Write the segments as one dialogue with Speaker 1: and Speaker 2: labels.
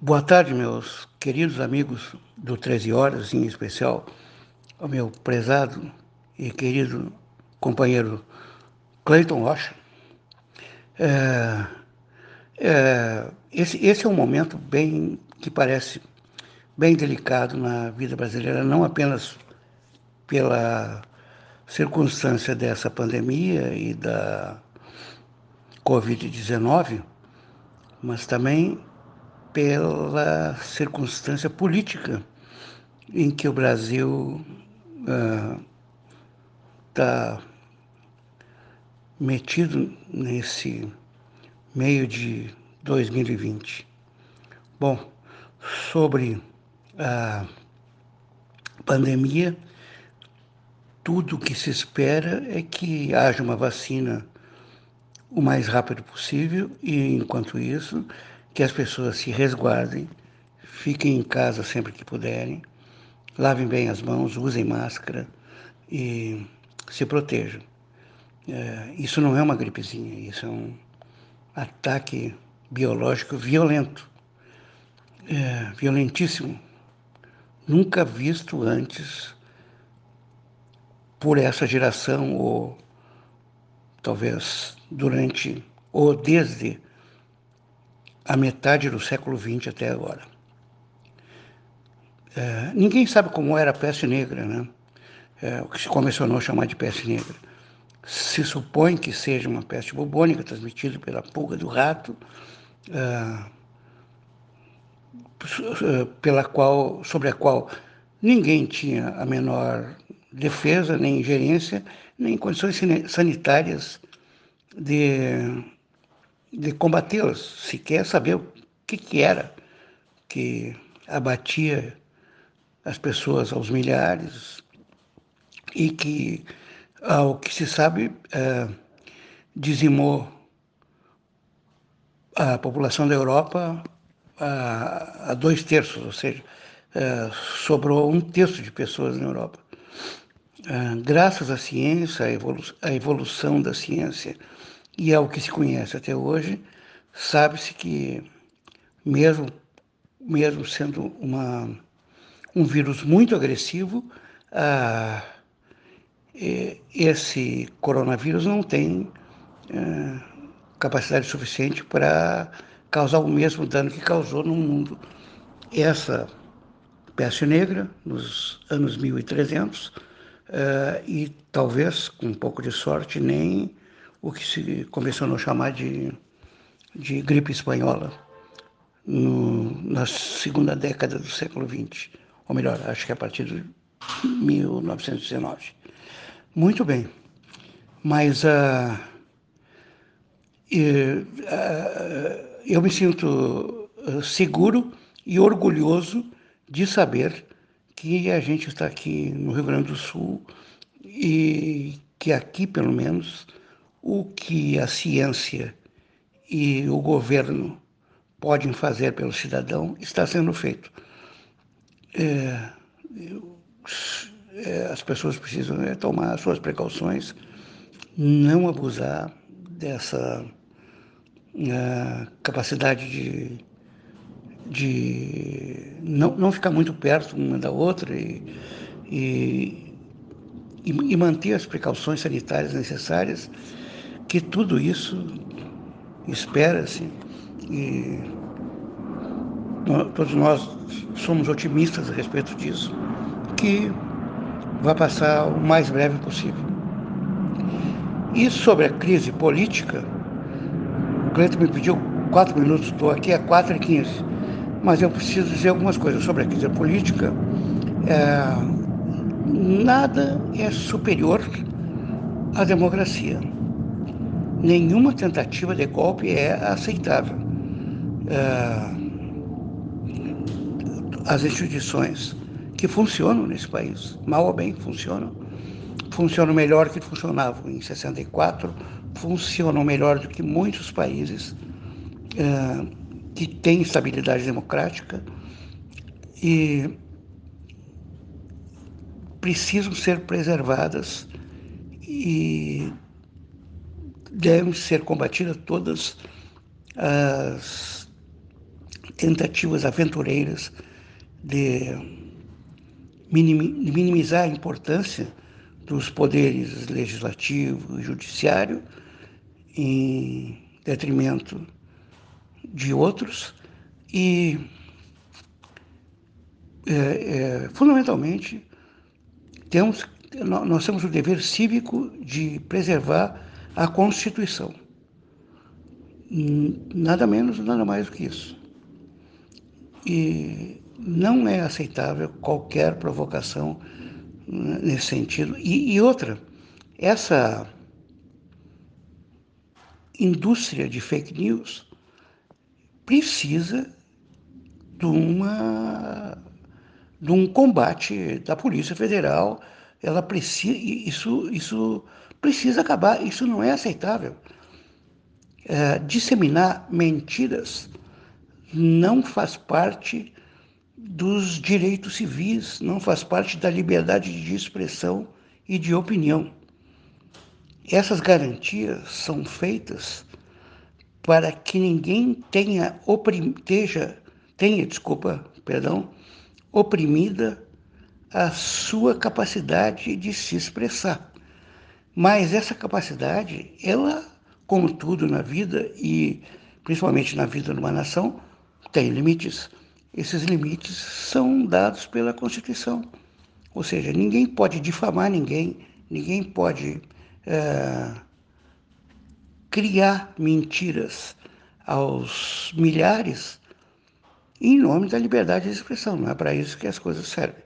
Speaker 1: Boa tarde, meus queridos amigos do 13 Horas, em especial ao meu prezado e querido companheiro Cleiton Rocha. É, é, esse, esse é um momento bem que parece bem delicado na vida brasileira, não apenas pela circunstância dessa pandemia e da Covid-19, mas também pela circunstância política em que o Brasil está uh, metido nesse meio de 2020. Bom, sobre a pandemia, tudo o que se espera é que haja uma vacina o mais rápido possível e, enquanto isso, que as pessoas se resguardem, fiquem em casa sempre que puderem, lavem bem as mãos, usem máscara e se protejam. É, isso não é uma gripezinha, isso é um ataque biológico violento, é, violentíssimo, nunca visto antes por essa geração ou talvez durante ou desde a metade do século XX até agora. É, ninguém sabe como era a peste negra, né? É, o que se começou a chamar de peste negra. Se supõe que seja uma peste bubônica transmitida pela pulga do rato, é, pela qual, sobre a qual ninguém tinha a menor defesa, nem gerência, nem condições sanitárias de de combatê-las, se quer saber o que, que era que abatia as pessoas aos milhares e que, ao que se sabe, é, dizimou a população da Europa a, a dois terços, ou seja, é, sobrou um terço de pessoas na Europa. É, graças à ciência, à, evolu à evolução da ciência, e é o que se conhece até hoje, sabe-se que, mesmo, mesmo sendo uma, um vírus muito agressivo, ah, esse coronavírus não tem ah, capacidade suficiente para causar o mesmo dano que causou no mundo. Essa peste negra, nos anos 1300, ah, e talvez, com um pouco de sorte, nem o que se começou a chamar de, de gripe espanhola no, na segunda década do século XX, ou melhor, acho que a partir de 1919. Muito bem, mas uh, eu me sinto seguro e orgulhoso de saber que a gente está aqui no Rio Grande do Sul e que aqui, pelo menos, o que a ciência e o governo podem fazer pelo cidadão está sendo feito. É, é, as pessoas precisam é, tomar suas precauções, não abusar dessa é, capacidade de, de não, não ficar muito perto uma da outra e, e, e manter as precauções sanitárias necessárias que tudo isso espera-se e todos nós somos otimistas a respeito disso, que vai passar o mais breve possível. E sobre a crise política, o Cleiton me pediu quatro minutos, estou aqui a quatro e quinze, mas eu preciso dizer algumas coisas sobre a crise política. É, nada é superior à democracia nenhuma tentativa de golpe é aceitável. É, as instituições que funcionam nesse país, mal ou bem funcionam, funcionam melhor que funcionavam em 64, funcionam melhor do que muitos países é, que têm estabilidade democrática e precisam ser preservadas e devem ser combatidas todas as tentativas aventureiras de minimizar a importância dos poderes legislativo e judiciário em detrimento de outros e é, é, fundamentalmente temos nós temos o dever cívico de preservar a Constituição. Nada menos, nada mais do que isso. E não é aceitável qualquer provocação né, nesse sentido. E, e outra, essa indústria de fake news precisa de, uma, de um combate da Polícia Federal. Ela precisa, isso, isso precisa acabar, isso não é aceitável. É, disseminar mentiras não faz parte dos direitos civis, não faz parte da liberdade de expressão e de opinião. Essas garantias são feitas para que ninguém tenha, oprim, tenha, tenha desculpa, perdão, oprimida a sua capacidade de se expressar. Mas essa capacidade, ela, como tudo na vida e principalmente na vida de uma nação, tem limites. Esses limites são dados pela Constituição. Ou seja, ninguém pode difamar ninguém, ninguém pode é, criar mentiras aos milhares em nome da liberdade de expressão. Não é para isso que as coisas servem.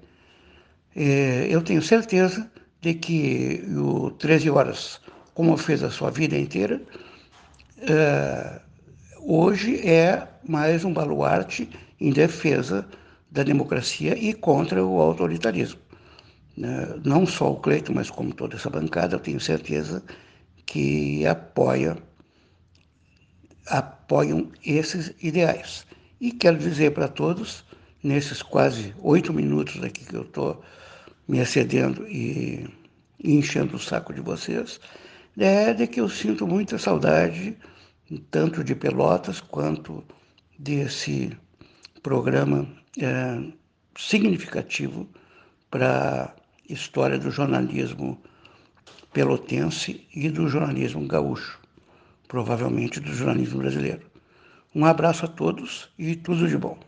Speaker 1: É, eu tenho certeza de que o 13 Horas, como fez a sua vida inteira, é, hoje é mais um baluarte em defesa da democracia e contra o autoritarismo. Né? Não só o Cleiton, mas como toda essa bancada, eu tenho certeza que apoia, apoiam esses ideais. E quero dizer para todos, nesses quase oito minutos aqui que eu estou me excedendo e enchendo o saco de vocês, é de que eu sinto muita saudade tanto de Pelotas quanto desse programa é, significativo para a história do jornalismo pelotense e do jornalismo gaúcho, provavelmente do jornalismo brasileiro. Um abraço a todos e tudo de bom.